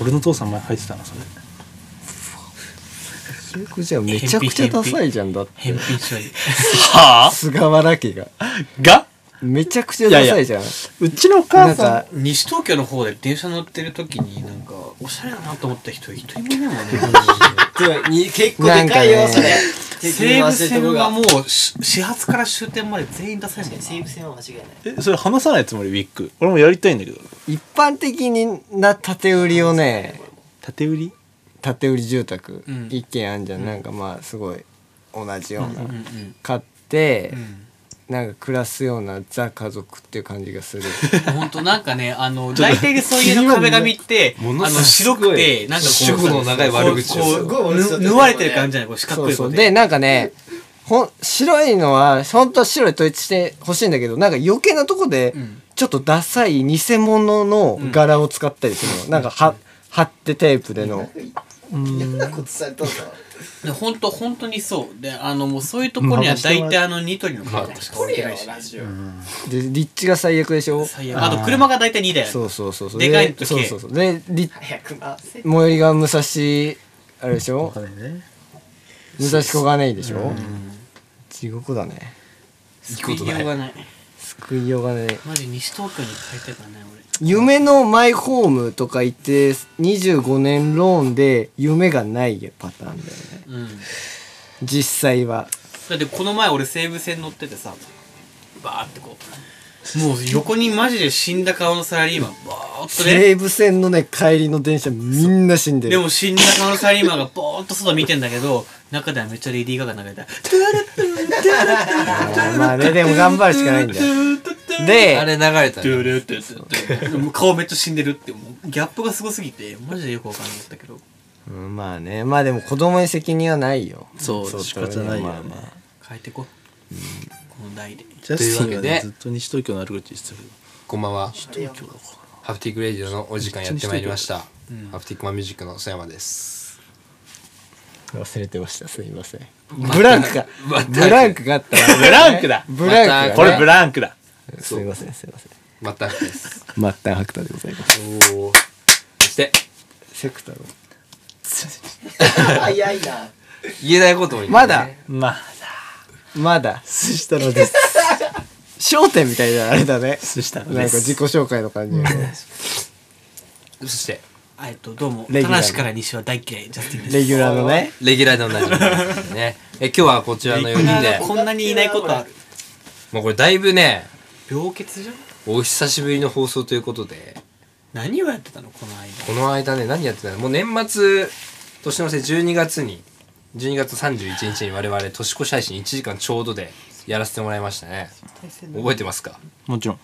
俺の父さん前入ってたなそれ。記憶じゃめちゃくちゃダサいじゃんだって。返品処理は菅原家が。が？めちゃくちゃダサいじゃん。うちのお母さん。か西東京の方で電車乗ってる時になんかおしゃれだなと思った人一人もいないもんね。に結構でかいよそれ西武線がもうし始発から終点まで全員出されてる西武線は間違いない。えそれ話さないつもり？ウィッグ俺もやりたいんだけど。一般的な縦売りをね縦売り？縦売り住宅うん。一軒あんじゃん、なんかまあすごい同じような、うんうん。買って、うんなんか暮らすようなザ家族っていう感じがする。本当なんかねあの 大体そういうの壁紙ってあもの白くてなんかこう主婦の長い悪口を。こ縫われてる感じじゃないこう四角そういこで。そうでなんかねほん白いのは本当は白い統一してほしいんだけどなんか余計なとこでうん。ちょっとダサい偽物の柄を使ったりするの、なんかは貼ってテープでの。嫌なことされたんだで本当本当にそう。であのもうそういうところには大体あのニトリのカードしか置いてないしラジオ。で立地が最悪でしょ？最悪。あと車が大体2台ある。そうそうそうそう。でかいとそう軽そうそう。で立早く回せ。最寄りが武蔵あれでしょ？ね。武蔵小金井でしょ？地獄だね。救いようがない。救いようがねマジ西東京に帰ってたね夢のマイホームとか言って25年ローンで夢がないパターンだよね。俺うん。実際は。だってこの前俺西武線乗っててさバーってこうもう横にマジで死んだ顔のサラリーマンバーっとね。西武線のね帰りの電車みんな死んでる。でも死んだ顔のサラリーマンがボーっと外見てんだけど中ではめっちゃレディー・ガガ流れたまあねでも頑張るしかないんだよ。であれ流れたドゥね顔めっちゃ死んでるってもうギャップがすごすぎてマジでよくわかんなかったけど。うんまあね。まあでも子供に責任はないよ。そう仕方ないよね。まあまあ変えてここの代で。ジャスティンはというわけで。ねずっと西東京の悪口言ってたけど。こんばんは。東京だかハプティックレディオのお時間やってまいりました。ハプティックマンミュージックの曽山です。忘れてました。すいません。ブランクがまたブランクがあったわブランクだ。ブランクがね。らこれブランクだ。すいませんすいません。またです。末端白太でございます。おおそして。セクター早いな。言えないことも言ってね。まだ。まあまだ。寿司太郎です。焦点みたいなあれだね。寿司太郎なんか自己紹介の感じそしてえっとどうも。レギュラー田無から西は大嫌いジャスティンです。レギュラーのね。レギュラーでおなじみですね。え今日はこちらの4人で。こんなにいないことあるもうこれだいぶね病欠じゃん？お久しぶりの放送ということで。何をやってたのこの間？この間ね何やってたの？もう年末年の瀬12月に12月31日に我々年越し配信1時間ちょうどでやらせてもらいましたね。覚えてますか？もちろん。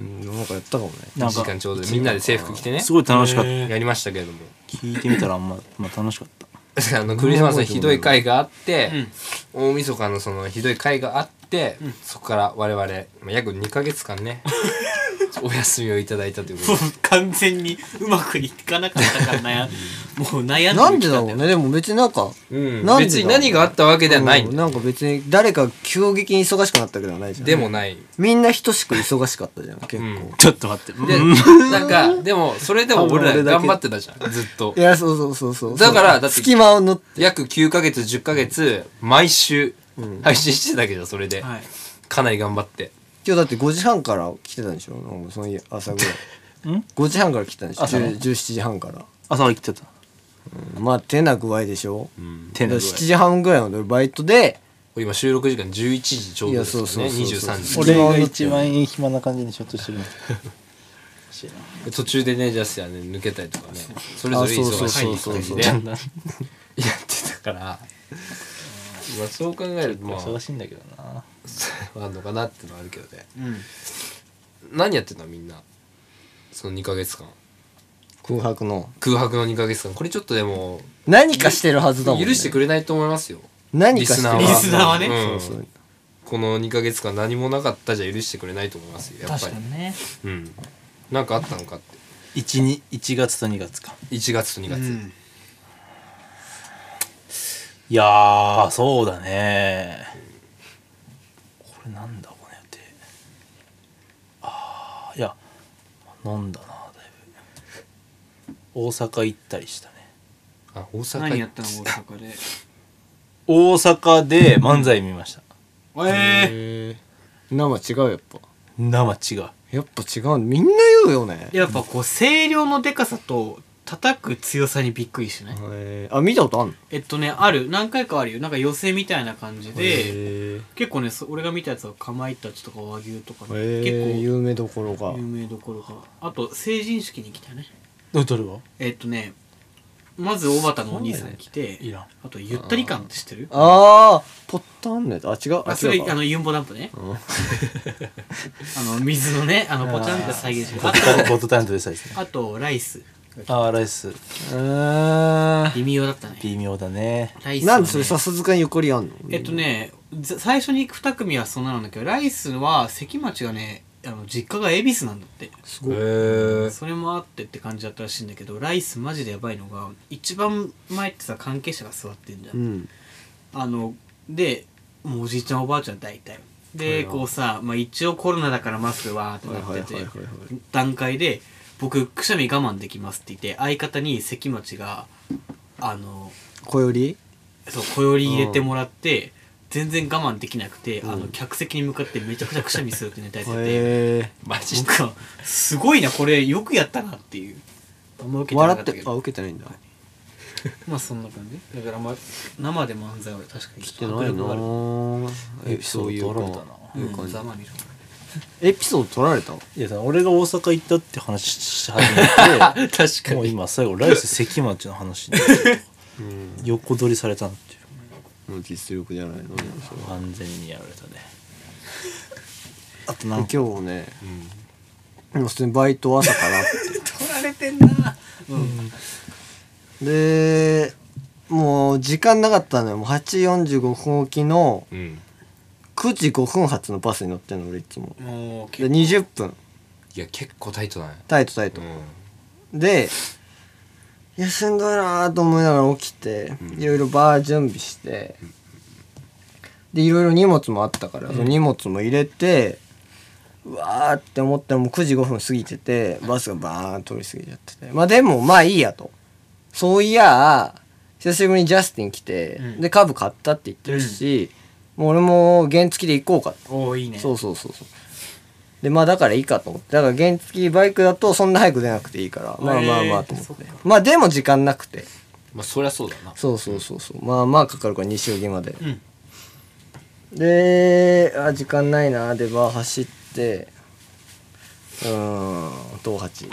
うんなんかやったかもね。1時間ちょうどで。みんなで制服着てね。すごい楽しかった。やりましたけれども。聞いてみたらあんままあ楽しかった。あのクリスマスのひどい回があって、大晦日のそのひどい回があって、そこから我々まあ約2ヶ月間ね お休みをいただいたということで。もう完全にうまくいかなかったから悩もう悩んでなんでだろうね。ねでも別になんかうん。なんでだ別に何があったわけではない。うん。なんか別に誰か急激に忙しくなったわけではないじゃん。でもない。みんな等しく忙しかったじゃん結構、うんちょっと待って。でなんかでもそれでも俺ら頑張ってたじゃんずっと。いやそうそうそうそう。だからだって隙間を縫って。約9ヶ月10ヶ月毎週配信してたけどそれで。はい。かなり頑張って今日だって5時半から来てたんでしょ？なんかその朝ぐらい。ん？5時半から来てたんでしょ？朝の？10 17時半から、朝は来てた。うん。まあ手な具合でしょ、手のだから7時半ぐらいまでバイトで。今収録時間11時ちょうどですよね。いやそうそうそうそう。23時。俺が一番暇な感じにしようとしてる。途中でねジャスティはね抜けたりとかね。それぞれ忙しい感じでやってたから。まあそう考えるとまあ忙しいんだけどな あんのかなってのはあるけどね。うん。何やってたのみんなその2ヶ月間。空白の。空白の2ヶ月間。これちょっとでも何かしてるはずだもん、ね、許してくれないと思いますよ。何かしてるリリスナーはね。うん。そうそう。この2ヶ月間何もなかったじゃ許してくれないと思いますよやっぱり。確かにね。うん。なんかあったのかって。1, に1月と2月か。1月と2月、うん。いやーそうだね。これなんだこの予定ああいや飲んだなだいぶ。大阪行ったりしたね。あ大阪。何やったの大阪で。大阪で漫才見ました、えへえ生違うやっぱ。生違う。やっぱ違う。みんな言うよね。やっぱこう声量のでかさと叩く強さにびっくりしてねへえあ見たことあんの？えっとねある。何回かあるよ。なんか寄せみたいな感じでへ結構ねそ俺が見たやつはかまいたちとか和牛とかね。え結有名どころが。構有名どころかあと成人式に来たね。どれはえっとねまず小畑のお兄さん来ていらんあとゆったり感って知ってる？ああポッタンのやつ？あ違う。あそれあのユンボダンプね。あの水のねあのポチャンって再現してあットタンボットタントでさですねとあとライスああライス。あ微妙だったね。微妙だね。ライスはね。なんでそれ笹塚にゆかりあんの？えっとねざ最初に行く2組はそんななんだけどライスは関町がねあの実家が恵比寿なんだって。すごい。それもあってって感じだったらしいんだけどライスマジでやばいのが一番前ってさ関係者が座ってんじゃん、うん。あのでもうおじいちゃんおばあちゃん大体。でこうさ、まあ、一応コロナだからマスクわーってなってて段階で僕くしゃみ我慢できますって言って相方に関町があの小より？そう小より入れてもらって全然我慢できなくて、あの客席に向かってめちゃくちゃくしゃみするってネタやってて、へえマジで僕はすごいなこれよくやったなっていう。あんま受けてな笑ってあかったけど受けてないんだ。まあそんな感じ。だから、まあ、生で漫才は確かに来てないなえそういうかな。うんざまみろ エピソード取られた？いやさ俺が大阪行ったって話し始めて 確かに。もう今最後ライス関町の話に横取りされたっていう。もう実力じゃないのね。完全にやられたね。あとな今んか。日ねもう普通にバイト朝からって。取られてんな。うん。でもう時間なかったのよ。もう8時45分起きのうん9時5分発のバスに乗ってんの俺いつも。でもう結構。20分。いや結構タイトだね。タイトタイト。うんでいやしんどいなと思いながら起きていろいろバー準備してでいろいろ荷物もあったから、その荷物も入れてうわーって思ったらもう9時5分過ぎててバスがバーン通り過ぎちゃってて。まあでもまあいいやと。そういや久しぶりにジャスティン来て、うん。で株買ったって言ってるし、もう俺も原付で行こうかおおいいね。そうそうそうそう。でまあだからいいかと思って。だから原付バイクだとそんな早く出なくていいから。まあまあまあと思って。そっか。まあでも時間なくて。まあそりゃそうだな。そうそうそうそう。まあまあかかるから西荻まで。うん。であ時間ないな。でバー走って。うーん東八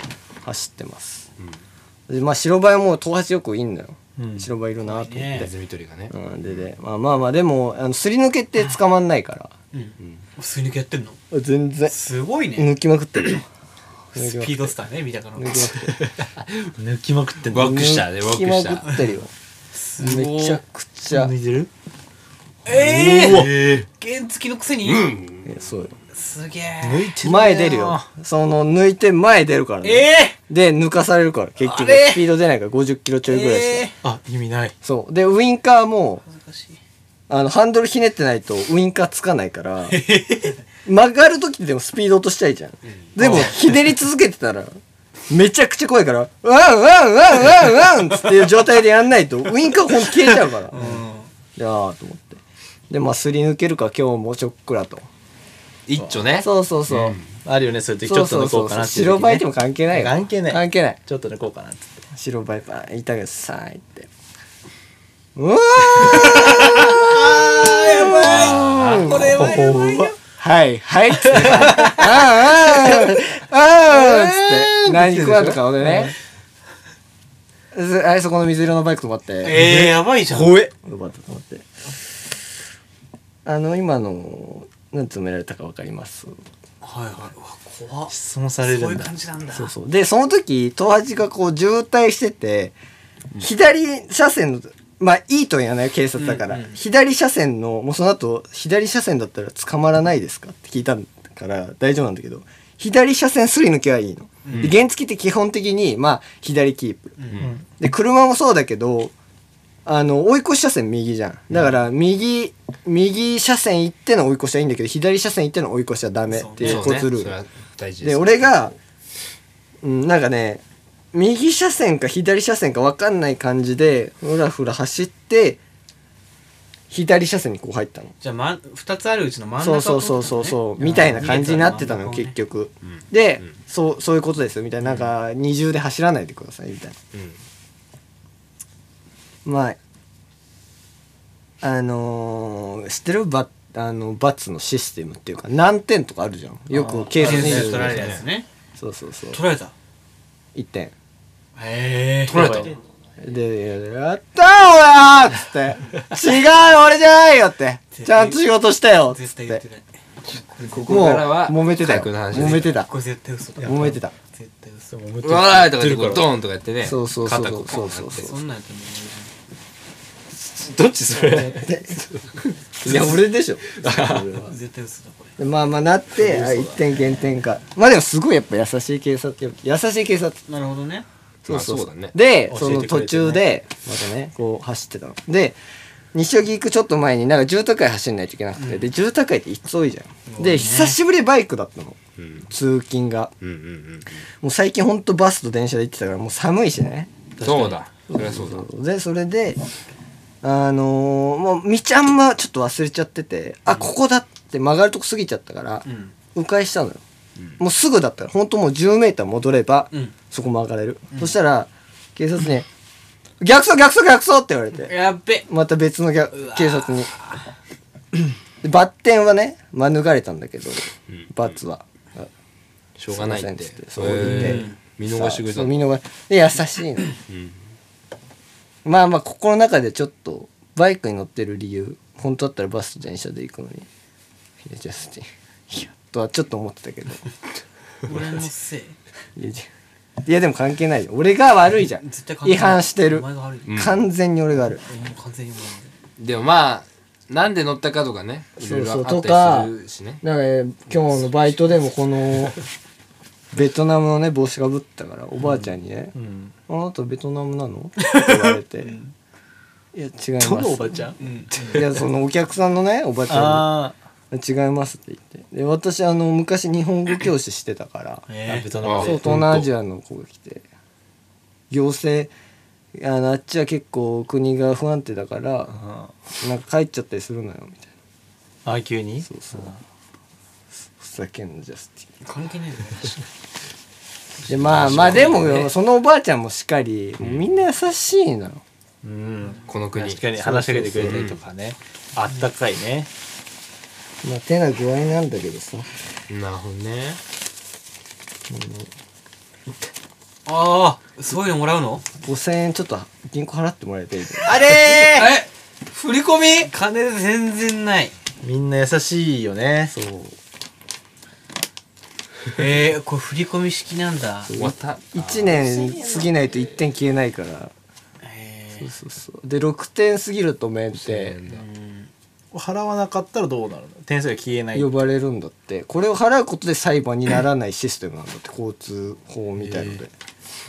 走ってます。でまあ白バイも東八よくいんのよ、うん白バイいるなと思って、ね。ネズミ捕りがね。うん、ででまあまあまあでもあのすり抜けって捕まんないから。うん。すり抜けやってんの？全然。すごいね。抜きまくってるよ スピードスターね見たから。抜きまくってる抜きまくってんの。ワックした。ねワ抜きまくってるよめちゃくちゃ。抜いてる？ええ原付のくせに？いやそうよ。すげえ。前出るよ。その抜いて前出るからね。ええで抜かされるから。結局スピード出ないから50キロちょいぐらいしか、ええあ意味ない。そう。でウインカーもあのハンドルひねってないとウインカーつかないから曲がる時でもスピード落としたいじゃん、でもひねり続けてたらめちゃくちゃ怖いから「ワンワンワンワンワン!」っていう状態でやんないとウインカーほんと消えちゃうから、うん。いやーと思って。でまあすり抜けるか今日もちょっくらと。一丁ね。そうそうそう、あるよねそういう時ちょっと抜こうかなって白バイでも関係ないよ。関係ない。関係ない。ちょっと抜こうかなって。白バイパンいたけどさーいって。うわーこれはやばいよ。はいはいっつって。あーあーあーっつって。何食わんとか俺ね。ずあれそこの水色のバイク止まって。ええやばいじゃん。怖え。よかったと思って。あの今の何詰められたかわかります？はいはい。怖っ。質問されそういうるんだ感じなんだ。そうそう。でその時東八がこう渋滞してて左車線のまあいいとは言わないよ警察だから、うんうん。左車線のもうその後左車線だったら捕まらないですかって聞いたから大丈夫なんだけど左車線すり抜けはいいの、で原付って基本的にまあ左キープ、うん。で車もそうだけどあの追い越し車線右じゃん。だから右右車線行っての追い越しはいいんだけど左車線行っての追い越しはダメっていうそうね。交通ルールで俺が、うん、なんかね右車線か左車線か分かんない感じでふらふら走って左車線にこう入ったの。じゃあ、ま、2つあるうちの真ん中そうそうそうそうそうみたいな感じになってたのよ結局。でそうそういうことですよ。みたいな。なんか二重で走らないでくださいみたいなまああのー知ってる？バあのバツのシステムっていうか何点とかあるじゃん。よく警察に取られるやつねそうそうそう。取られた1点。へえ取られた。で「やったー俺!」っつって「違う俺じゃないよ」って「ちゃんと仕事したよ」っつってここもうからは揉めてたよ。揉めてた。これ絶対嘘だ揉めてた。絶対嘘。もううわーとか言ってこうドーンとかやってね。そうそうそうそうそう。そうそんなんやったらも どっちそれ？いや俺でしょ。う 絶対嘘だこれ。でまあまあなってあ1点減点か。まあでもすごいやっぱ優しい警察優しい警察なるほどね。そうそうねでその途中でまたね。こう走ってたの。で西荻行くちょっと前になんか住宅街走んないといけなくて、で住宅街って急いじゃん、で久しぶりバイクだったの、うん。通勤が。うんうんうんもう最近ほんとバスと電車で行ってたからもう寒いしね。そうだ。そりゃそうだ。でそれであのーもう道あんまちょっと忘れちゃってて、あここだって曲がるとこ過ぎちゃったからうん。迂回したのよ、もうすぐだったらほんともう 10m 戻れば、うん。そこ曲がれる、そしたら警察に「逆走逆走逆走!」って言われて。やっべ。また別の警察に。で バッテンはね免れたんだけど、罰は。あしょうがないって。そう言って見逃してくれた見逃で優しいの、まあまあここの中でちょっとバイクに乗ってる理由本当だったらバスと電車で行くのに。いやジャスティンいやとはちょっと思ってたけど。俺のせい？いやでも関係ないよ。俺が悪いじゃん。絶対関係ない。違反してる。お前が悪い。うん。完全に俺が悪い。俺も完全にお前が悪い。でもまあなんで乗ったかとかねいろいろあそうそう。ったりするしね。だからね今日のバイトでもこのベトナムのね帽子かぶったからおばあちゃんにねうん「あなたベトナムなの?」って言われて「いや違います」どのおばちゃん？いやそのお客さんのねおばちゃあんに「違います」って言って。で私あの昔日本語教師してたからあえベトナムそうで東南アジアの子が来て。行政あのあっちは結構国が不安定だからうんなんか帰っちゃったりするのよみたいな。あ急に？そうそうふざけんなジャスティン。関係ないよでまあまあでもよそのおばあちゃんもしっかりみんな優しいのよ。うんこの国。確かに話しかけてくれたりとかねあったかいね。まあ手な具合なんだけどさ。なるほどね。ああそういうのもらうの？5000円ちょっと銀行払ってもらえてい。いあれえ？振り込み？ー金全然ない。みんな優しいよね。そうえー、これ振り込み式なんだ。終わった。1年過ぎないと1点消えないから。えそうそうそう。で6点過ぎると免停。払わなかったらどうなるの？点数が消えない。呼ばれるんだって。これを払うことで裁判にならないシステムなんだって。交通法みたいので、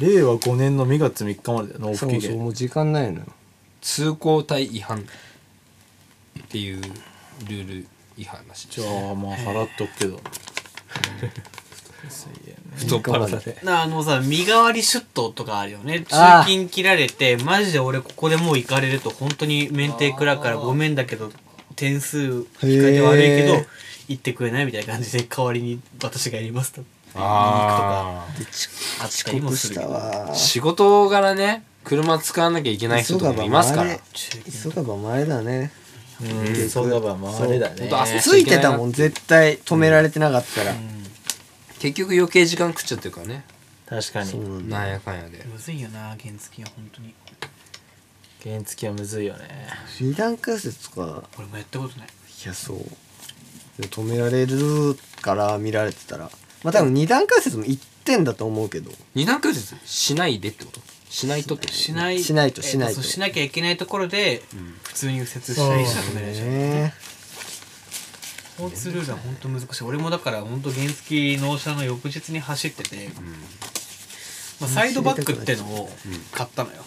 令和5年の2月3日までだよ納そう付期限そうもう時間ないのよ。通行帯違反っていうルール違反らしいじゃあまあ払っとくけど太っ腹だね。なあのさ身代わり出頭とかあるよね。通勤切られてマジで俺ここでもう行かれると本当に免停食らうからごめんだけど点数引かれて悪いけど行ってくれないみたいな感じで代わりに私がやりますと。ああったりもする仕事柄ね車使わなきゃいけない人とかもいますから。急がば前だね。うんそうだばまああれだね。ついてたもん絶対止められてなかったら、結局余計時間食っちゃってるからね。確かに。そうなんだ。なんやかんやで。むずいよな原付は本当に。原付はむずいよね。二段関節とか。俺もやったことない。いやそう。で止められるから見られてたら。まあ多分二段関節も1点だと思うけど。二段階節しないでってこと？しないとってこと？しない。しないとしないと。えっそうしなきゃいけないところで普通に右折したりしたら止められちゃうね交通ルールは本当難しい。俺もだから本当原付納車の翌日に走ってて、まあ、サイドバックってのを買ったのよ、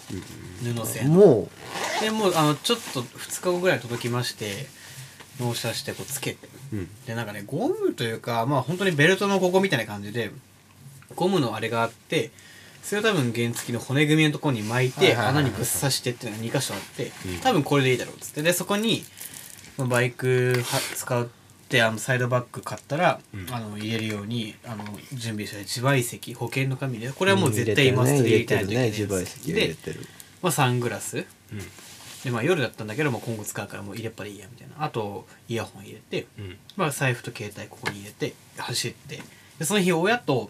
布製のもでもうあのちょっと2日後ぐらい届きまして納車してこうつけて。うん。でなんかねゴムというかまあ本当にベルトのここみたいな感じでゴムのあれがあってそれを多分原付の骨組みのところに巻いて穴にぶっ刺してっていうのが2箇所あってうん。多分これでいいだろうっつって。でそこにまあバイクは使ってあのサイドバッグ買ったら、うん。あの入れるようにあの準備した自賠責保険の紙でこれはもう絶対マストで入れたいといけないやつ自賠責入れで、てる。まあ、サングラス。うん。で、まあ、夜だったんだけど、まあ、今後使うからもう入れっぱでいいやみたいな。あとイヤホン入れて、うん。まあ、財布と携帯ここに入れて走って。でその日親と、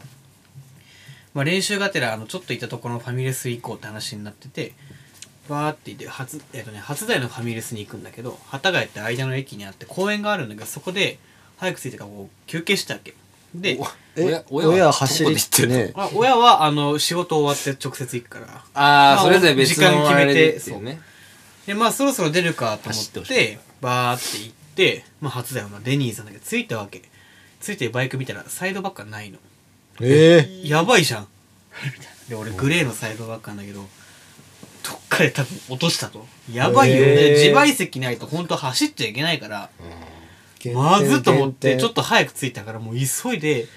まあ、練習がてらあのちょっと行ったところのファミレス行こうって話になっててバーって行って初,、えっとね、初台のファミレスに行くんだけど幡ヶ谷って間の駅にあって公園があるんだけどそこで早く着いてからこう休憩してたわけ。でえ親親は走りってね。あ親はあの仕事終わって直接行くから。あまああそれぞれ別時間決めてのあれでっていうね。でまあそろそろ出るかと思走ってバーって行って、まあ、初台はまあデニーズなんだけど着いたわけ。着いてバイク見たらサイドバックがないの。えやばいじゃん。で俺グレーのサイドバックなんだけどどっかで多分落としたと。やばいよ、へー。で自賠責ないと本当走っちゃいけないから。えまずっと思ってちょっとと早く着いたからもう急いで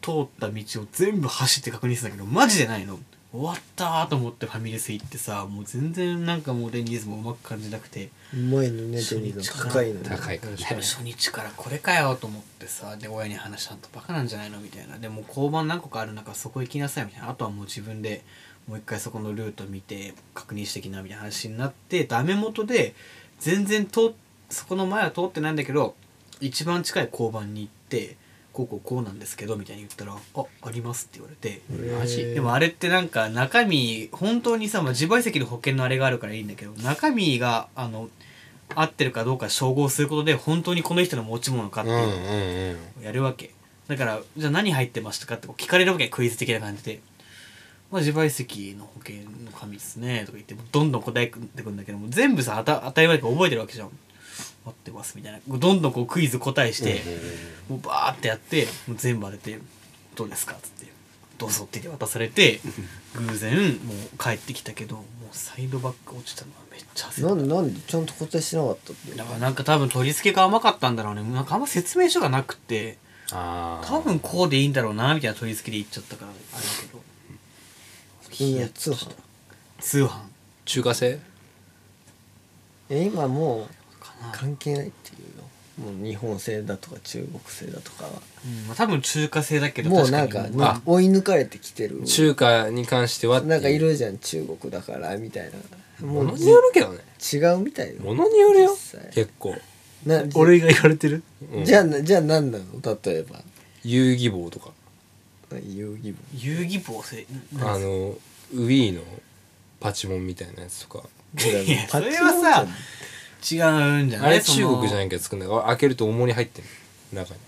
通った道を全部走って確認してたけどマジでないの。終わったーと思ってファミレス行ってさもう全然なんかもうデニーズもうまく感じなくて。うまいのねデニーズ高いのね。高いからね。初日からこれかよと思ってさで親に話したんとバカなんじゃないのみたいな。でも交番何個かある中そこ行きなさいみたいな。あとはもう自分でもう一回そこのルート見て確認してきなみたいな話になってダメ元で全然通そこの前は通ってないんだけど一番近い交番に行ってこうこうこうなんですけどみたいに言ったら「ああります」って言われてマジでもあれってなんか中身本当にさ、まあ、自賠責の保険のあれがあるからいいんだけど中身があの合ってるかどうか照合することで本当にこの人の持ち物かっていうのうんをやるわけ、だからじゃあ何入ってましたかって聞かれるわけクイズ的な感じで「まあ、自賠責の保険の紙ですね」とか言ってどんどん答えてくんだけども全部さ当た当たり前だけど覚えてるわけじゃん。合ってますみたいな。どんどんこうクイズ答えして、もうバーってやってもう全部当てて「どうですか?」っつって「どうぞ」って言って渡されて偶然もう帰ってきたけどもうサイドバック落ちたのはめっちゃ焦った。なんでなんでちゃんと答えしなかったってだからなんか多分取り付けが甘かったんだろうね。なんかあんま説明書がなくて多分こうでいいんだろうなみたいな取り付けで言っちゃったからあれだけど普通の通販。通販。中華製？え今もう関係ないっていうよ。もう日本製だとか中国製だとかは。うんまあ、多分中華製だけどもうなんか追い抜かれてきてる。中華に関してはなんかいるじゃん中国だからみたいな。ものによるけどね。違うみたいよものによるよ。結構。な俺が言われてる？うん。じゃあなじゃあ何なの？例えば。遊戯棒とか。遊戯遊戯棒せあの Wii のパチモンみたいなやつとか。棒いやそれはさ違うんじゃない？あれ中国じゃいないけど作るんだから。開けると重り入ってる中に。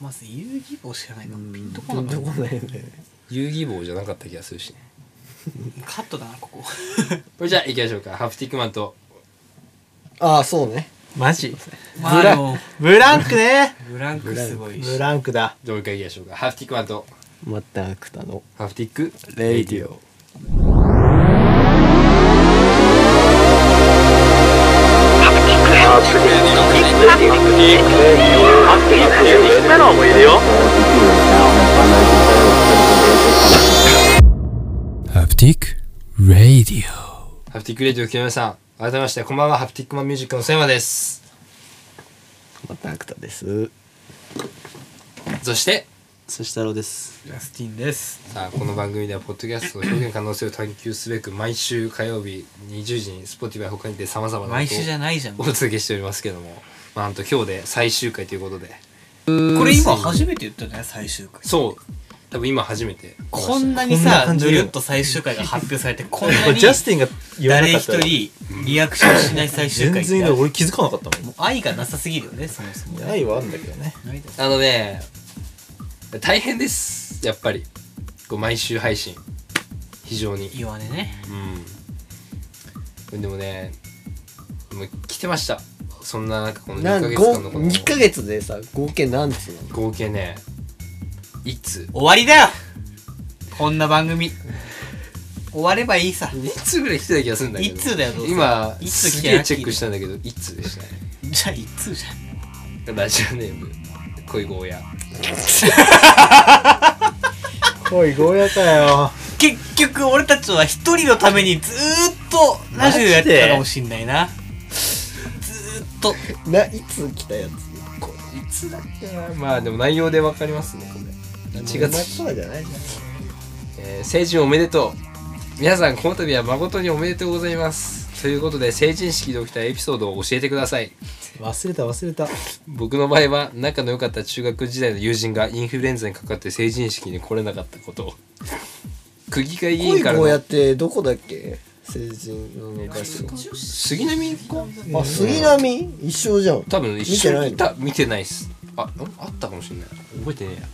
まず遊戯棒知らないかうん。ピンとこないよね。遊戯棒じゃなかった気がするしね。たカットだなここ。これじゃあ行きましょうか。ハプティックマンと。ああそうね。マジ？ブランクね。ブランクすごいし。ブランクだ。じゃあもう一回行きましょうか。ハプティックマンとまたアクタのハプティックレイディオ。Haptic Radio。Haptic Radio。木村さん改めましてこんばんは。ハプティックマンミュージックの瀬山です。またアクタです。そしてそしたろうです。ジャスティンです。さあこの番組ではポッドキャストの表現可能性を探求すべく毎週火曜日20時に Spotify 他にてさまざまな毎週じゃなないじゃん。お届けしておりますけども。まあなんと今日で最終回ということで。これ今初めて言ったんじゃない？最終回。そう。多分今初めて。こんなにこんなさ感るっと最終回が発表されて こんなにジャスティンが言わな誰一かったら人リアクションしない最終回全然俺気づかなかったももう愛がなさすぎるよねそもそもん愛はあるんだけどね。あのね大変です。やっぱり。こう毎週配信。非常に。弱音ねうん。でもねでも来てました。そんななんかこの2なんヶ月ご間のこの2ヶ月でさ合計何つうの？合計ねいつ？終わりだよ。こんな番組。終わればいいさ。2通ぐらい来てた気がするんだけど。一通だよどうせ。今一通来すげえチェックしたんだけど1通でしたね。じゃあ一通じゃん。ラジオネーム恋ゴーヤおいゴーヤかよ。結局俺たちは一人のためにずーっとラジオやってたかもしんないな。ずーっと。ないつ来たやつ？いつだっけなまあでも内容でわかりますねこれ。1月。そうじゃないじえー成人おめでとう。皆さんこの度は誠におめでとうございますということで成人式で起きたエピソードを教えてください。忘れた忘れた。僕の場合は仲の良かった中学時代の友人がインフルエンザにかかって成人式に来れなかったこと。区議会議員からこうやっのてどこだっけ？成人の合宿。杉並かあ杉並？一緒じゃん。多分一見てない緒にいた見てないっす。あん？あったかもしれない。覚えてねえや。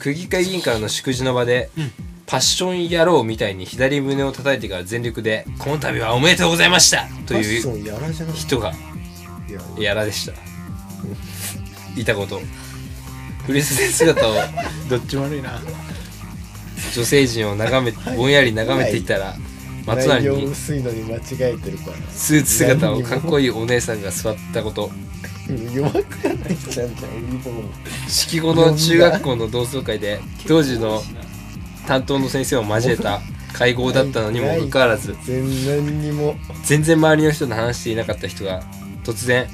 区議会議員からの祝辞の場で、パッション野郎みたいに左胸を叩いてから全力で「この度はおめでとうございました!」という人がいややらでした。いたこと。フリスで姿を。どっちも悪いな女性陣を眺めぼんやり眺めていたら松成に薄いのに間違えてるから。スーツ姿をかっこいいお姉さんが座ったこと。弱くはないじゃんじゃん売り物式後の中学校の同窓会で当時の担当の先生を交えた会合だったのにもかかわらず全然にも全然周りの人と話していなかった人が突然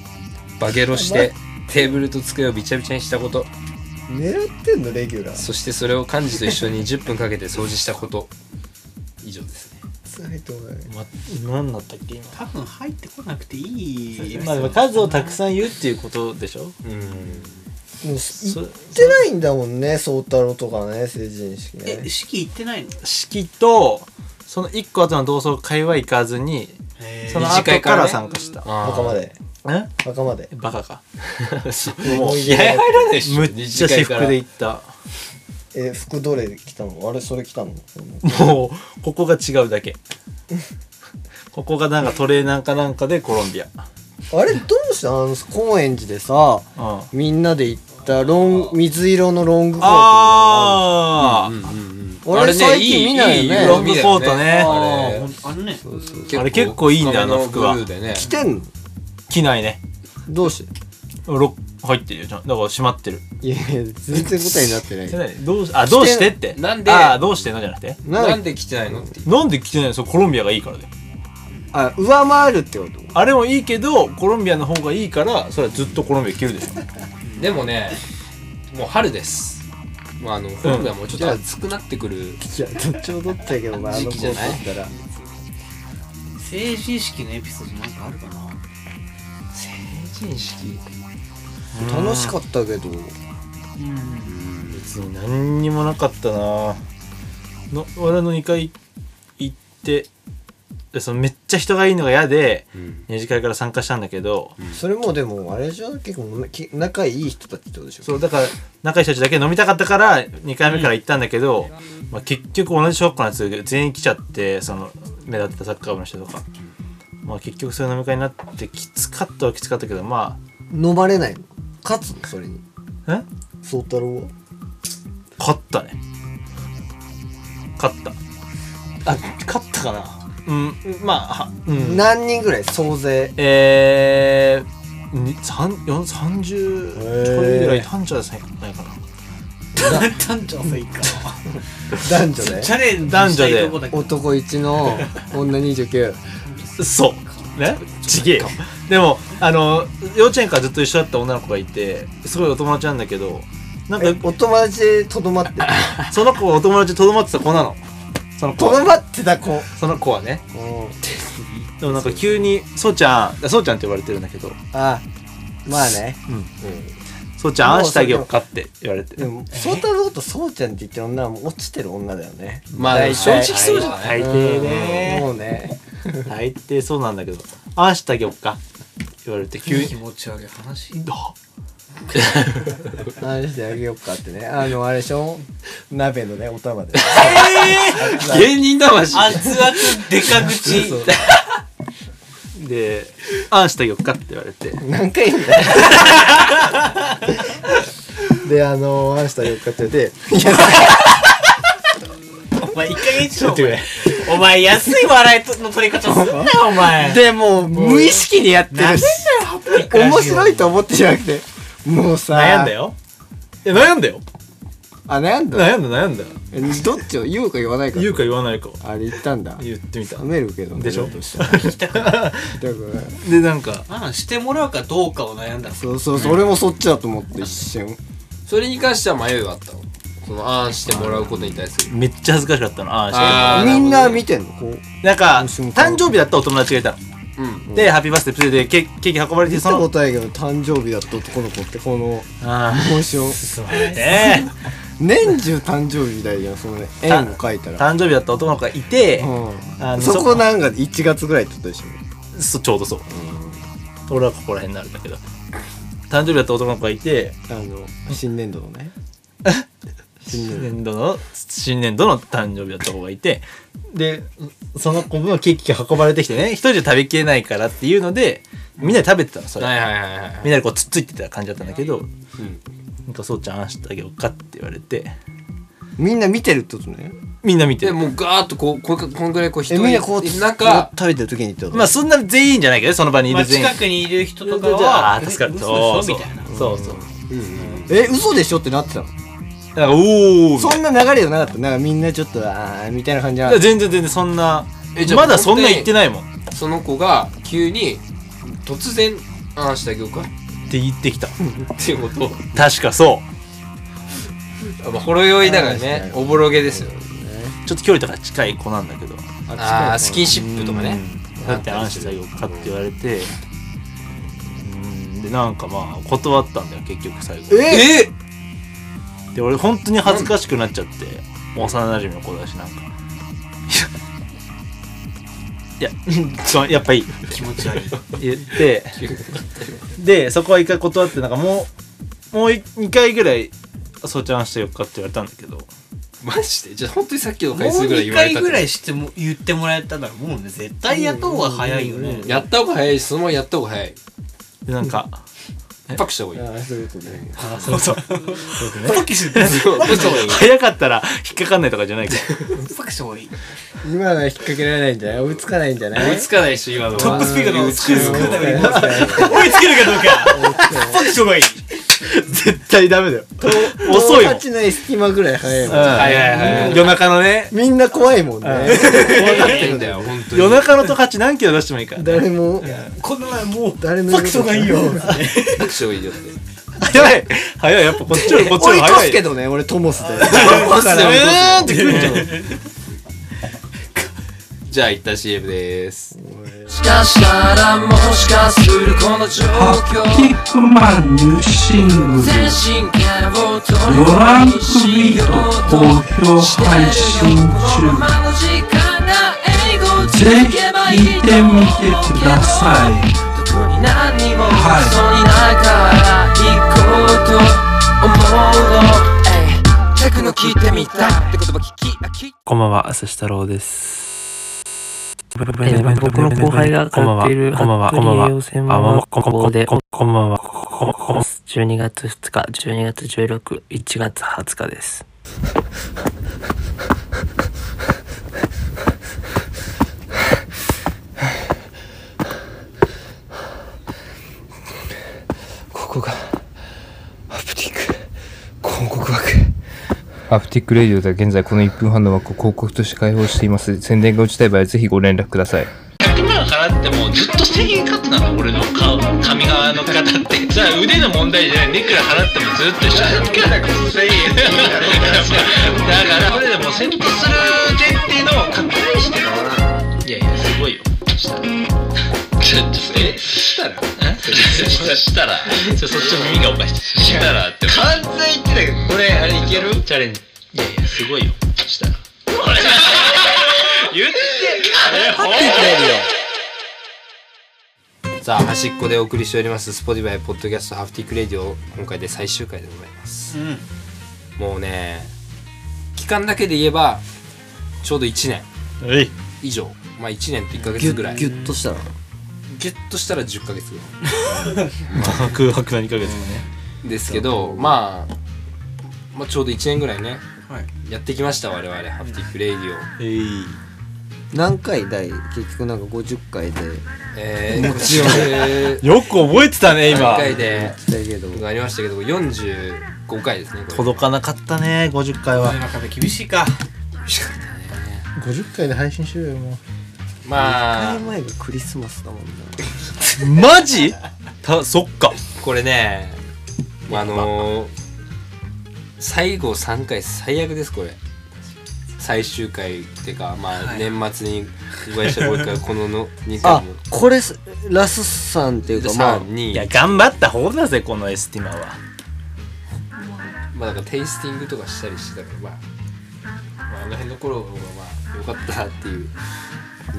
バゲロして テーブルと机をびちゃびちゃにしたこと。狙ってんのレギュラー。そしてそれを幹事と一緒に10分かけて掃除したこと。以上ですね。入ってこないま、何だったっけ今？多分入ってこなくていい。まあでも数をたくさん言うっていうことでしょ？うん行ってないんだもんね宗太郎とかね成人式ね。え式行ってないの？式とその1個後の同窓会は行かずにその後から参加した。墓まで。え？墓まで。バカか。もう気合入らないでしょ。むっちゃ私服で行った。え服どれ着たの？あれそれ着たの？もうここが違うだけ。ここがなんかトレーナーかなんかでコロンビアあれどうしたあの高円寺でさうん。みんなで行ったロン水色のロングコートあうんうんうん。俺あれね最近見ないよね。いいロングコートね。あれ。あのね。あれ結構いいんだよあの服は。着てんの？着ないね。どうして？ロ入ってるよちゃんだから閉まってる。いやいや全然答えになってない。どうしあどうしてって。なんであどうしての？じゃなくて。ななんで来てないのってなんで着てないの？それコロンビアがいいからだよあ上回るってこと？あれもいいけどコロンビアの方がいいからそれはずっとコロンビア着るでしょ。でもねもう春です。もうあのコロンビアもちょっと暑くなってくる、いやどっちもどっちだけどなあ時期じゃない？だったら。成人式のエピソードなんかあるかな？成人式？楽しかったけど。別に何にもなかったな。の俺の2回行ってでそのめっちゃ人がいいのが嫌でうん。二次会から参加したんだけど、それもでもあれじゃん結構き仲いい人たちってことでしょ？そうだから仲いい人たちだけ飲みたかったから2回目から行ったんだけど、まあ、結局同じ小学校のやつ全員来ちゃってその目立ってたサッカー部の人とか、まあ、結局そういう飲み会になってきつかったはきつかったけどま飲まれないの？勝つの？それに。あえ？宗太郎は？勝ったね。勝った。あ勝ったかな？うんまあはうん。何人ぐらい総勢？えー、に三四30ちょいぐらいいたんじゃないかな。男女でいいか。男女で？チャレンジしたいとこだけど。男1の女29そう。ね？ちげえよ。でもあの幼稚園からずっと一緒だった女の子がいてすごいお友達なんだけどなんかえお友達でとどまってる その子お友達とどまってた子なのその子。はとどまってた子。その子はね。うん。でもなんか急に「そうちゃん」そうちゃんって呼ばれてるんだけど。あまあね「そうちゃんあんしてあげようか」って言われて。でも宗太郎とそうちゃんって言ってる女はもう落ちてる女だよね。まあ大体。正直そうじゃない。大抵ね。うんもうね。大抵そうなんだけど「あんしてあげようか」言われて急に。気持ち悪い。話？話してあげようかってね。あのあれでしょ？鍋のねお玉で。芸人魂。熱々デカ口。で「あんしてあげようか」って言われて。何回言うんだよ。であのあんしたよっかって言って。お前一回にしろお前。お前安い笑いの取り方すんなよお前。でもう無意識にやってるし。面白いと思ってじゃなくてもうさ。悩んだよ。いや悩んだよ。あ悩んだ？悩んだ悩んだ。えどっちを言うか言わないか。言うか言わないか。あれ言ったんだ。言ってみた。冷めるけどねでしょ？だから。でなんか。あんしてもらうかどうかを悩んだのそうそうそう俺もそっちだと思って一瞬。それに関しては迷いはあったの？そのあんしてもらうことに対する。めっちゃ恥ずかしかったの。ああーあみんな見てんの？こう。なんか誕生日だったお友達がいたのうん。でハッピーバースデープレゼでケケーキ運ばれて見たこそのとないけど誕生日だった男の子ってこのあモーションあね。年中誕生日だよじゃんそのね。え円を描いたら。誕生日だった男の子がいてうん。あのそこなんか1月ぐらいってことでしょ。そちょうどそう。俺はここら辺になるんだけど。誕生日だった男の子がいてあの新年度のね 新新年度の新年度の誕生日だった子がいてでその子のケーキが運ばれてきてね 一人じゃ食べきれないからっていうのでみんなで食べてたのそれ、はいはいはいはいみんなでこうつっついてた感じだったんだけどうん。なんかそうちゃんあんしてあげようかって言われて。みんな見てるってことね。みんな見てる。でもうガーッとこうこうこんぐらいこう人。えみんなこうなんか食べてる時にってことまあそんな全員じゃないけどその場にいまある全員。近くにいる人とかじゃはあ助かる。えそうそうそうそうえ嘘でしょってなってたのなんかおおそんな流れじゃなかった。なんかみんなちょっとあーみたいな感じじゃなかっ全然全然そんなえじゃあまだそんな言ってないもん。っその子が急に突然あんしてあげようかて言ってきた。っていうこと？を確かそまあほろ酔いだからね。おぼろげですよ。うちょっと距離とか近い子なんだけど。ああスキンシップとかね。うん。だってあんしてあげよ。うかって言われて。うん。でなんかまあ断ったんだよ結局最後。ええで俺本当に恥ずかしくなっちゃって。幼馴染の子だしなんか。いや。そうやっぱいい。気持ち悪い。言って。でそこは一回断ってなんかもうもう2回ぐらい「そうちゃんしてよっか」って言われたんだけど。マジで？じゃあ本当にさっきのもう回数ぐらい2言われたって回ぐらいしても言ってもらえたらもうね絶対やった方が早いよね。やった方が早いしそのままやった方が早い。でなんかパックした方がいい。あーそういうことね。そうそう。パキしてそうパックした方がいい。早かったら引っかかんないとかじゃないから。パキした方がいい。今のは引っ掛けられないんじゃない？追いつかないんじゃない？追いつかないし今のは。トップスピード追いつかない追いつけるかどうか。パキした方がいい絶対ダメだよ。遅いもん、8の隙間ぐらい早いもん。はいはいはい。夜中のね。みんな怖いもんね。分かってんだよ本当に。夜中の十勝何キロ出してもいいから誰も。こんな前もう誰もパキした方がいいよ。パックした方がいいよって。早い。早い。やっぱこっちより こっちよ追い越すり早いけどね俺トモスで。マジで。うーんってくるんじゃん。じゃあ一旦 CM ですしかしたらもしかするこの状況キックマンニューシングル全身からを取ドランクビート好評配信中。ぜひ見いてみてくださいはいこうと思うのえいテクノ聞いてみたって言葉聞き飽きこんばんは、寿司太郎です。僕の後輩が通っているこんばんは、こんばんは、アプリ養成あ、ま学校でこんばんは、こんこん12月2日、12月16、1月20日です。ここがハプティック広告枠アプティックレディオでは現在この1分半の枠を広告として開放しています。宣伝が打ちたい場合はぜひご連絡ください。100万払ってもずっと1000円カットなの俺の顔髪側の方って。じゃあ腕の問題じゃないいくら払ってもずっと一緒だから。1000円だから。これでもセットする前提の確認してよいやいやすごいよ。したら。ちょっとえしたら。そしたらそっちの耳がおかしい。したらって。完全言ってたけどこれあれいける？チャレンジ。いやいやすごいよ。したら。言ってえほんさあ端っこでお送りしております Spotify ポッドキャストハフティックレディオ今回で最終回でございます、もうね期間だけで言えばちょうど1年以上。まあ1年と1ヶギュ月ぐらい。ッギュッとしたらギュッとしたら10ヶ月ぐら空白な2ヶ月もね。いですけどまあまあちょうど1年ぐらいね、はい。やってきました我々ハフティックレディオえい。何回第結局なんか50回で。えー、もちろんえーよく覚えてたね何今回でだけど。がありましたけど40 5回ですねこれ。届かなかったね50回は。世の中で厳しいか。50回で配信しようよもまあ。1回前がクリスマスだもんな。うマジ？たそっか。これねあのー最後3回最悪ですこれ。最終回っていうかまあ年末にお会いしたもう一回このの2回あもこれすラスさんっていうかまあ。3にいや頑張った方だぜこのエスティマは。まあなんかテイスティングとかしたりしてたからまあ、まあ、あの辺の頃の方がまあ良かったなっていう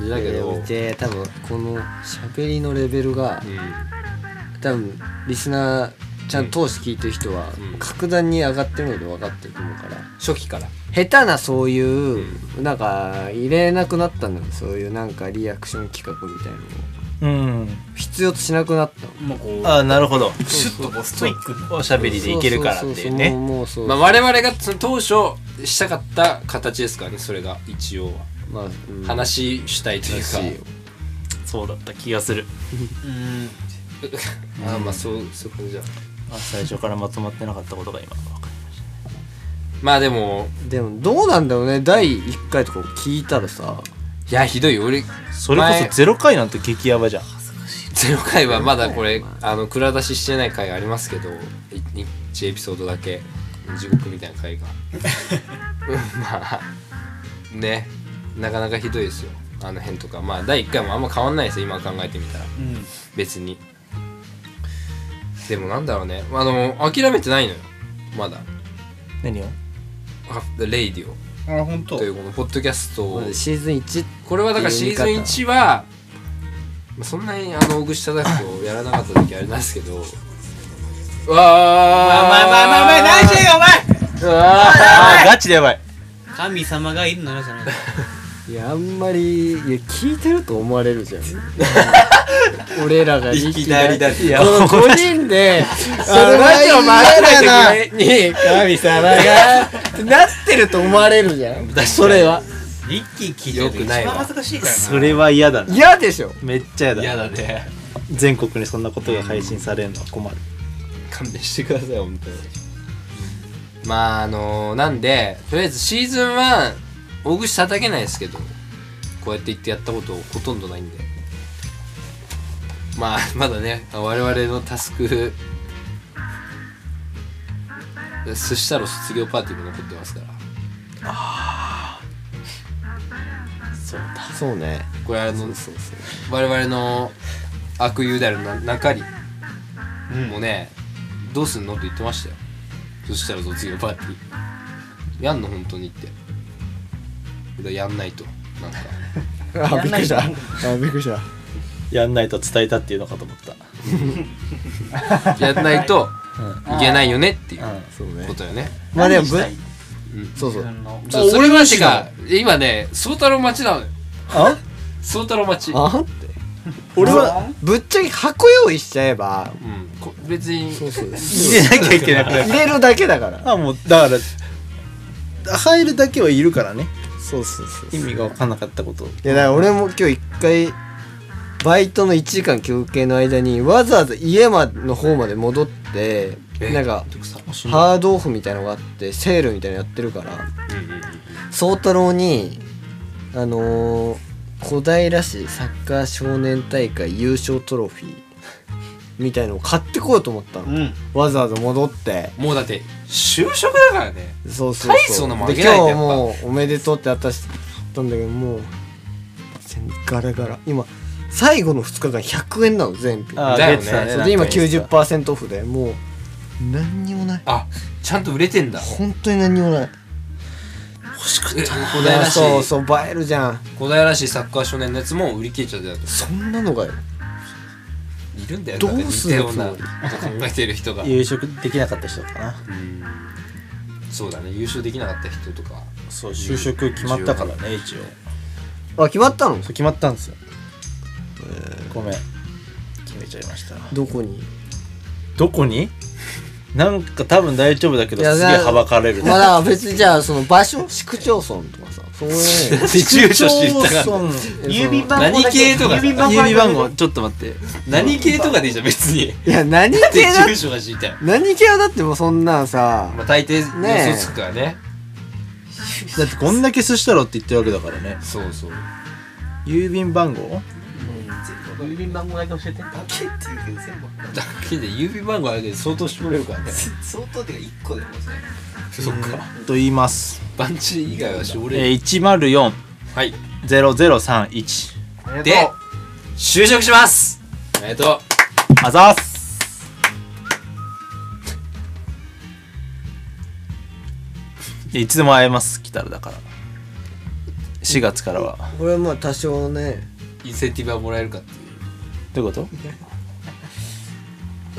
だけど、見て多分この喋りのレベルがうん。多分リスナーちゃんと通して聞いてる人はうん。格段に上がってるので分かってると思うから初期から。下手なそういうなんか入れなくなったんだよそういうなんかリアクション企画みたいなのを。うん。必要としなくなったの。もうこう。あなるほど。シュッとこうストイックおしゃべりでいけるからっていうね。そそそもうもうそう。まあ、我々が当初したかった形ですからねそれが一応はまあうん。話したいというか、らしいよそうだった気がする。うん。ああまあそうそういう感じだ。あ最初からまとまってなかったことが今分かるまあでも。でもどうなんだろうね。第1回とか聞いたらさ。いやひどいよ。俺それこそゼロ回なんて激ヤバじゃん。ゼロ回はまだこれあの蔵出ししてない回ありますけど1エピソードだけ。地獄みたいな回が。うんまあ。ねなかなかひどいですよ。あの辺とか。まあ第1回もあんま変わんないですよ。今考えてみたら。うん。別に。でもなんだろうね。あの諦めてないのよ。まだ。何を？あレイディオ。あ本当。というこのポッドキャストを。シーズン1これはだからシーズン1はまあそんなにあの大口叩くをやらなかった時あれなんですけど。うわー。まあまあまあまあまあ何してんよお前。うわあガチでやばい。神様がいるのよじゃない いやあんまりいや聞いてると思われるじゃん。俺らがいきなりだってこの5人で それラジオ回らなないとい。け神様が。なってると思われるじゃん。それは。一気に聞いてると一よくないわ番恥ずかしいからなそれは嫌だな。嫌でしょめっちゃ嫌だ嫌だね。全国にそんなことが配信されるのは困る。勘弁してください本当に。まああのなんでとりあえずシーズン1大口叩けないですけどこうやって言ってやったことほとんどないんで。まあ まだね我々のタスク寿司太郎卒業パーティーも残ってますから。そうだ。そうね。これあの我々の悪友であるな中里もね、どうすんのって言ってましたよ。そしたら卒業パーティー。やんの本当にって。だやんないとなんか。あびっくりした。あびっくりした。やんないと伝えたっていうのかと思った。やんないといけないよねっていうそうね。ことよね。まあでもぶうそうそう。それまでが今ね宗太郎町なのよ。あ？宗太郎町あ？って。俺はぶっちゃけ箱用意しちゃえばうん。こ別に。そうそう。入れなきゃいけなくなる。入れるだけだから。あもうだから入るだけはいるからねそうそうそう意味が分かんなかったこと。をいやだから俺も今日一回バイトの1時間休憩の間にわざわざ家まの方まで戻ってえなんかしハードオフみたいのがあってセールみたいなのやってるから宗太郎にあのー小平市サッカー少年大会優勝トロフィーみたいのを買ってこようと思ったの、うん。わざわざ戻って。もうだって就職だからね。そうそう大層なもんあでげないと今日もうおめでとうって渡したんだけどもう全ガラガラ。今最後の2日間100円なの全品あーだよね。出てたねそれで今なんかインスタ90%オフで。もう何にもない。あちゃんと売れてんだ。本当に何にもない。欲しかえったな。小平市そうそう映えるじゃん。小平市サッカー少年のやつも売り切れちゃってたとそんなのがよ。いるんだよ。どうするだって似たようなこと考えてる人が。優勝できなかった人かな。うん。そうだね。優勝できなかった人とか。そう就職決まったからね一応。あ決まったの？そう決まったんですよ。ごめん。決めちゃいました。どこに？どこに？なんか多分大丈夫だけどすげえはばかれる。まあ別にじゃあその場所？市区町村とかさそう。いう住所知りたかった郵便番号何系とかさ郵便番号ちょっと待って。何系とかでいいじゃん別に。いや何で系だ住所が知りたい。何系はだってもうそんなんさ。まあ大抵ねえ予想つくからね。だってこんだけ寿司太郎って言ってるわけだからね。そうそう。郵便番号？郵便番号だけ教えて。だけっていうけど全部だけで郵便番号あるけど相当絞れるからね。相当っていうか1個でもさそっか。と言います番地以外は絞れえるー、はい。1040031で就職します。ありがとあざーす。いつでも会えます来たらだから。4月からは。これはまあ多少ね。うインセンティブはもらえるかっていう。どういうこと？こ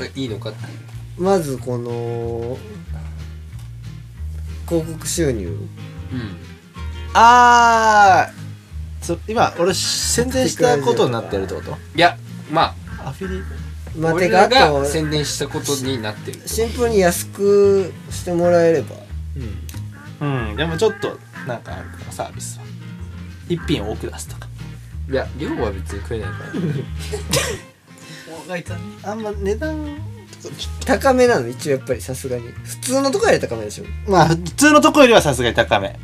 れいいのかっていう。まずこの広告収入。うん。あーそ今俺宣伝したことになってるってこと？いやまアフィリまあ俺らが宣伝したことになってるシンプルに安くしてもらえれば。うん。でもちょっとなんかあるからサービスは。一品多く出すとか。いや量は別に食えないから。あんま値段高めなの一応やっぱりさすがに。普通のとこより高めでしょ。まあ普通のとこよりはさすがに高め。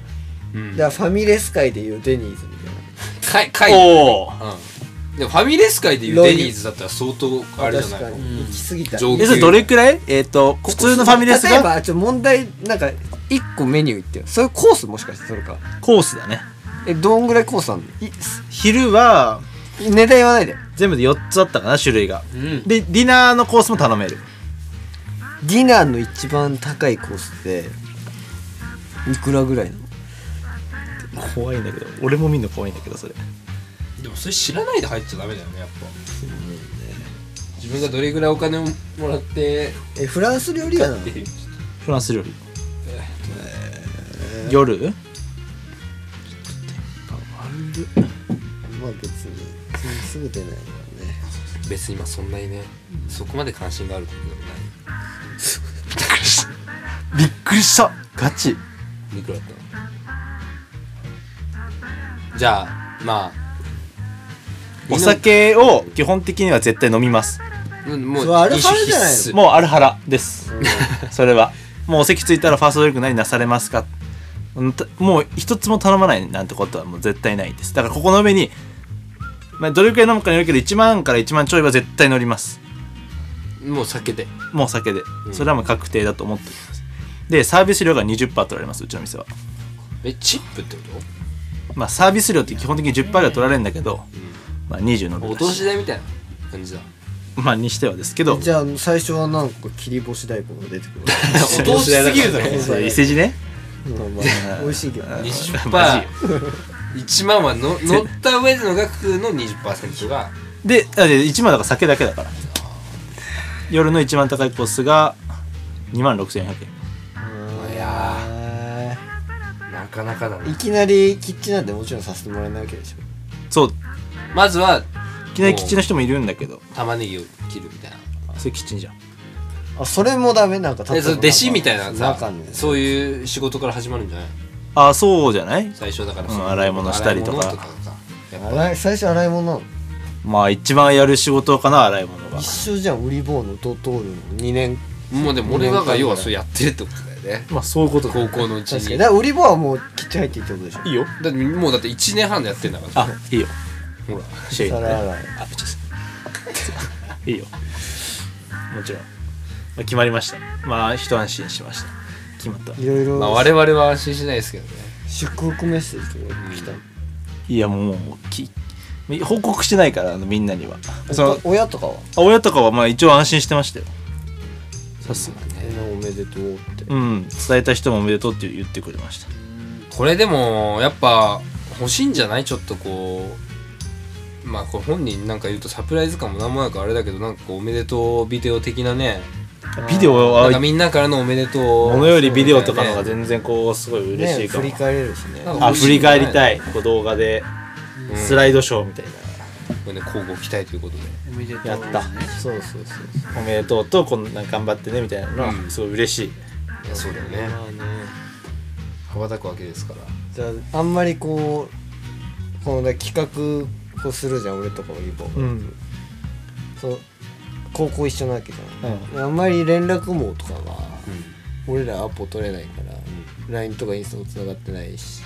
うん。だからファミレス界でいうデニーズみたいな。かいかい。おおうん。でもファミレス界でいうデニーズだったら相当あれじゃないかに。行き過ぎた。上級。えそれどれくらい？えっ、と普通のファミレス例えがばちょっと問題なんか一個メニュー言ってよ。それコースもしかしてそれか。コースだね。えどんぐらいコースあんの？い昼は値段言わないで。全部で4つあったかな種類が。うん。でディナーのコースも頼める。ディナーの一番高いコースっていくらぐらいなの？怖いんだけど。俺も見るの怖いんだけどそれ。でもそれ知らないで入っちゃダメだよねやっぱ。自分がどれぐらいお金をもらってえフランス料理屋な。フランス料理。夜？まあ別にすぐ出ないもんね。別に今そんなにねそこまで関心があることでもない。びっくりした。ガチ。いくらだったの？じゃあまあお酒を基本的には絶対飲みます。うんもうそれあるはずじゃないもうアルハラです。それは。もうお席ついたらファーストドリンク何なされますか？もう一つも頼まないなんてことはもう絶対ないです。だからここの上に、まあ、どれくらい飲むかによるけど1万から1万ちょいは絶対乗ります。もう酒で。もう酒で。うん。それはもう確定だと思っております。でサービス料が20%取られますうちの店は。えチップってこまあサービス料って基本的に10%が取られるんだけど、まあ20乗とお通し代みたいな感じだ。まあにしてはですけど。じゃあ最初はなんか切り干し大根が出てくる お通しすぎるだろ。そう伊勢路ね。まあまあ美味しいけどね。20%マ1万はの乗った上での額の20%が。であで1万だから酒だけだから。夜の一番高いコースが2万6400円。いやなかなかだねーいきなりキッチンなんてもちろんさせてもらえないわけでしょ。そう。まずはいきなり基地の人もいるんだけど。玉ねぎを切るみたいな。それキッチンじゃん。あそれもダメ？なんかでその弟子みたいなさ中ね。そういう仕事から始まるんじゃない？あそうじゃない？最初だから。うん洗い物したりとか。洗い最初洗い物なの？まあ一番やる仕事かな洗い物が。一緒じゃんウリボーのドトールの2年。もうでも俺らが要はそうやってるってことだよね。まあそういうことだ高校のうち確かに。にだからウリボーはもうキッチン入っていいってことでしょ。いいよ。だってもうだって1年半でやってんだから。あいいよ。ほら。シェイ。皿洗い。あちょっといいよ。もちろん、まあ、決まりました。まあ一安心しました決まった。いろいろ。まあ我々は安心しないですけどね。祝福メッセージとか来た。のいやもうき報告してないからあのみんなには。そのお親とかは？あ親とかはまあ一応安心してましたよ。さすがに「おめでとう」って。うん。伝えた人もおめでとうって言ってくれました。これでもやっぱ欲しいんじゃない？ちょっとこう。まあこれ本人なんか言うとサプライズ感もなんもなくあれだけどなんかこうおめでとうビデオ的なねビデオはなんかみんなからのおめでとう。ものよりビデオとかの方が全然こうすごい嬉しいかも、ね振り返れるしね。あ振り返りたい。こう動画で。うん。スライドショーみたいな、これね交互期待ということで。おめでとう。やった。そうそうそうおめでとうとこんな頑張ってねみたいなのはうん。すごい嬉しい、いやそうだよね。まあね。羽ばたくわけですから。じゃああんまりこうこのね企画をするじゃん俺とかもリボうん。そう高校一緒なわけじゃん、あんまり連絡網とかが俺らアポ取れないから、LINE とかインスタも繋がってないし。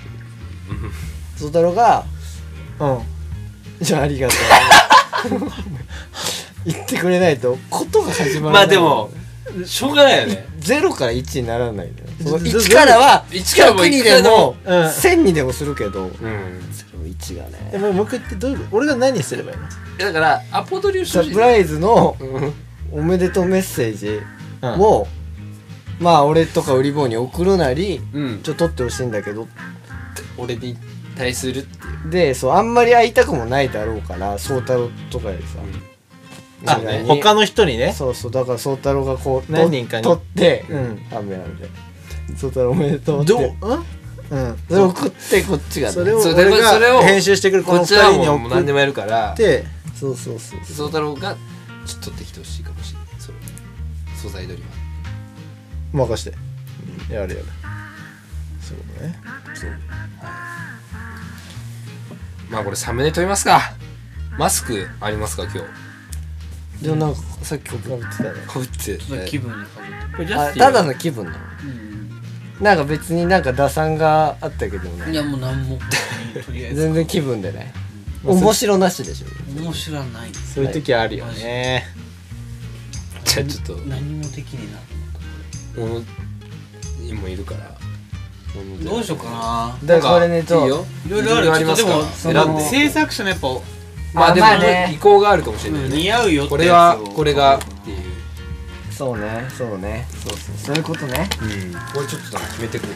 宗太郎がうん「じゃあありがとう」言ってくれないとことが始まるまあでもしょうがないよね。0から1にならないのよ。そのず1からは1からもう100にででももうん。1000にでもするけどうん1がえね。もうもう一回言ってどういうこと？俺が何すればいいの？だからアポ取りをしてサほしいプライズのうん。おめでとうメッセージうん。を、まあ俺とか売り棒に送るなりうん。ちょっと取ってほしいんだけど俺に対するっていう。でそうあんまり会いたくもないだろうから宗太郎とかでさ、あみんなに他の人にね。そうそう。だから宗太郎がこう何人かに。取ってうん。雨なんで宗太郎おめでとうって。どう？うん？うん。それ送ってこっちがね。それをそう俺が編集してくるこの二こっちはもう何でもやるから。てそうそうそう。宗太郎がちょっと取ってきてほしいかもしれない。それ素材取りは。任して。やるやるそうね。まあこれサムネ撮りますか。マスクありますか今日。でもなんかさっきこぶってたね。かぶって。ちょっと気分にかぶってただの気分なのなんか別になんか打算があったけどね。いやもう何も。とりあえず。全然気分でね。面白なしでしょ。面白ない。そういう時あるよね。じゃあちょっと。何もできねえな小野にもいるから。どうしようかな。だからこれねといろいろあるありますででも制作者のやっぱまあでもまあね意向があるかもしれないね。似合うよってこれはこれがっていうそうねそうね。そうそうそういうことね。うん。これちょっと決めてくる。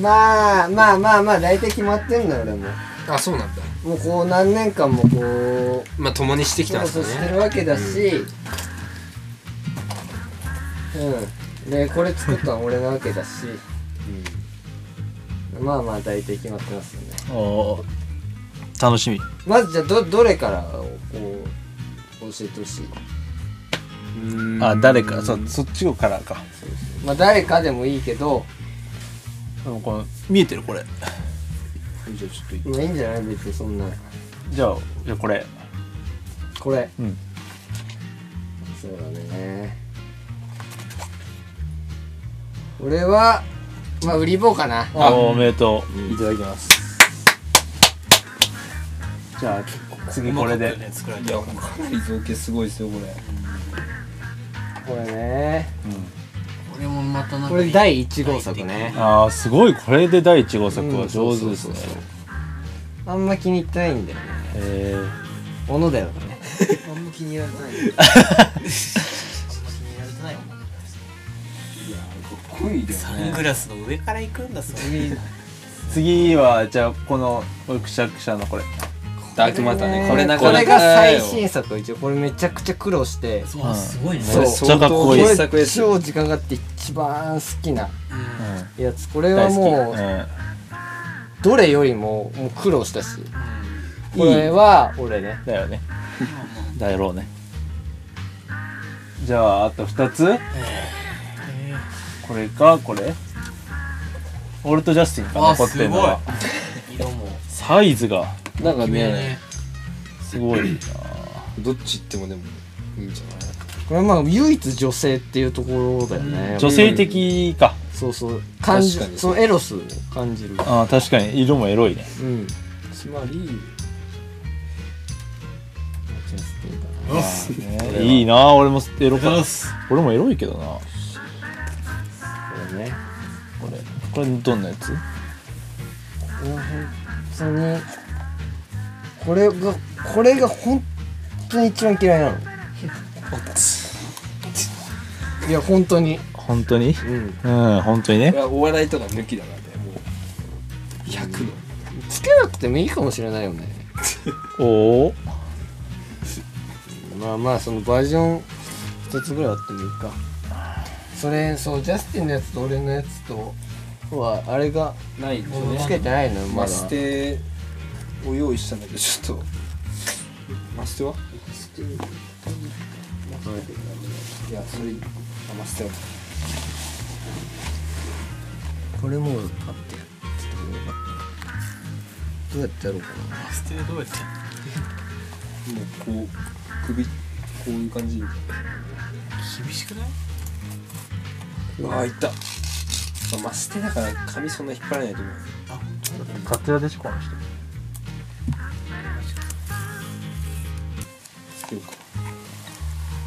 まあまあまあまあ大体決まってんのよ俺も。あそうなんだ。もうこう何年間もこうまあ共にしてきたんですそうそうしてるわけだし。うん。でこれ作ったの俺なわけだし。まあまあ大体決まってますよね。おー。楽しみ。まずじゃあどどれからをこう教えてほしい？あ誰かそそっちからか。まあ誰かでもいいけど。でもこの見えてるこれ。じゃあちょっとまあいいんじゃない？別にそんな。じゃあじゃあこれ。これ。うん。そうだね。俺はまあ売り棒かな。あおめでとう。いただきます。じゃあ次これで。作られていやかなり造形すごいですよこれ。これね。これもまたなん。かこれ第1号作ね。ああすごい。これで第1号作は上手ですね。あんま気に入ってないんだよね。へ小野だよね。あんま気に入らない。あんま気に入られてないもんサングラスの上から行くんだそれ次はじゃあこのくしゃくしゃのこれダークマターね。これなこかなか。れが最新作一応これめちゃくちゃ苦労して。そうすごいね。そう。めっちゃかっこいい。これ作です超時間があって一番好きなうん。やつ。これはもううどれよりももう苦労したし。これは俺ね。んだよね。だろうね。じゃああと2つ。これか？これ？俺とジャスティンかあ残ってんのは。色も。サイズがなんかねね。すごいな。どっち行ってもでもいいんじゃない？これはまあ唯一女性っていうところだよね。女性的か。そうそう。感じそのエロスを感じる。あー確かに。色もエロいね。うん。つまりいいな俺もエロか俺もエロいけどな。これね。これ。これどんなやつ？これは本当にこれがこれが本当に一番嫌いなの。いや本当に。本当に？うん。うん本当にね。お笑いとか抜きだからねも。う100の。つけなくてもいいかもしれないよね。おおまあまあそのバージョン一つぐらいあってもいいか。それそうジャスティンのやつと俺のやつとはあれがないんですよつねけてないのよまだ。マステを用意したんだけどちょっと。マステは？い。やそれあマステは。これもうパッてやってどうやってやろうかな。ステどうやってもうこう首こういう感じ厳しくない？うわあいった。まあマステだから髪そんな引っ張らないと思う。カツラでしょこの人そうか。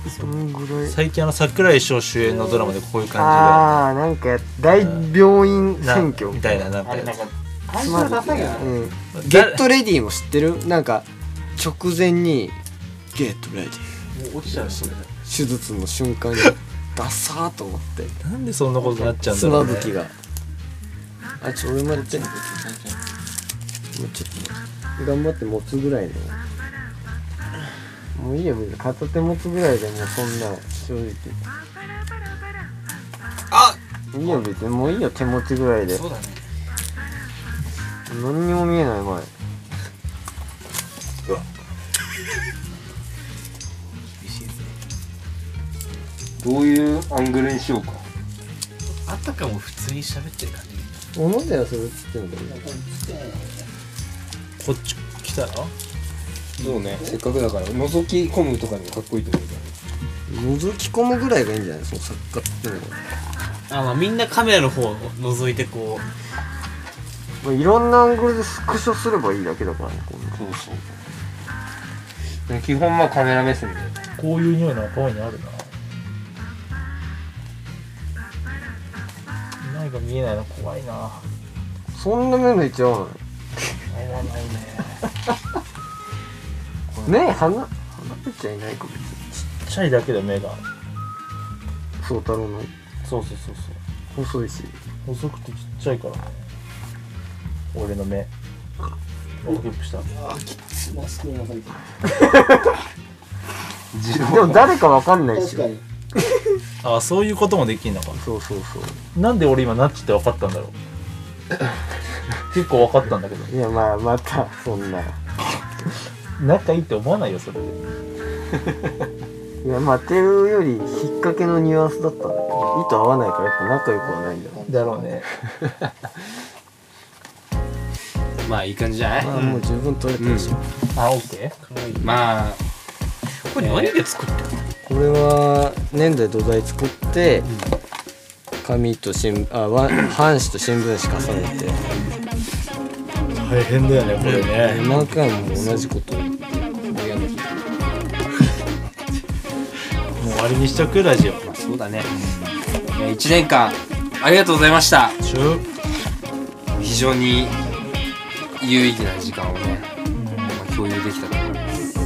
そんぐらい。最近あの桜井翔主演のドラマでこういう感ああなんかや大病院じでな選挙。みたいななんか。やつつまりうん。ゲットレディも知ってる？なんか直前にゲットレディもう落ちちゃうそれ。手術の瞬間に ダサーと思って。なんでそんなことになっちゃうんだろう、ね、砂吹きが。あちょ俺もやってもうちょっと頑張って持つぐらいのもういいよ別に片手持つぐらいでもうそんな正直。あいいよ別にもういいよ手持ちぐらいで。そうだね。何にも見えない前。どういうアングルにしようか。あったかも普通に喋ってる感じ。小野寺それっつってんだよ。こっち来たら？そうね。せっかくだから覗き込むとかにもかっこいいと思うから覗き込むぐらいがいいんじゃないその作家っていうのは。あまあみんなカメラの方を覗いてこまあ、いろんなアングルでスクショすればいいだけだからねこんなそうそう。で基本まあカメラ目線で。こういう匂いの赤いにあるな。何か見えないの怖いな。そんな目抜いちゃうの合わないね目離離れちゃいないか別にちっちゃいだけで目が。宗太郎の。そうそうそうそう細いし。細くてちっちゃいから。ね俺の目。大きくした。でも誰かわかんないし。あそういうこともできんのか。そうそうそう。なんで俺今ナッチって分かったんだろう。結構分かったんだけど。いやまあまたそんな仲いいって思わないよそれで。いやまあてるより引っ掛けのニュアンスだったんだけど糸合わないからやっぱ仲良くはないんだろだろうね。まあいい感じじゃない、まあもう十分取れたでしょ、あオッケー？まあこれ何で作ってるこれは年代土台作って紙と新あわ半紙と新聞紙重ねて。大変だよねこれね。何回も同じことを終にしとくラジオ。まあそうだね、いや1年間ありがとうございました。非常に有意義な時間をね、まあ、共有できたと思います。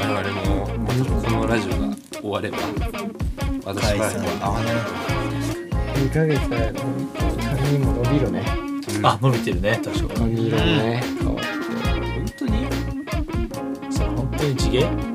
我々もまたこのラジオが終われば私からは会わない2ヶ月から髪も伸びるね。あ伸びてるね。確かに。髪色もね。変わって。本当に？それ本当に地毛？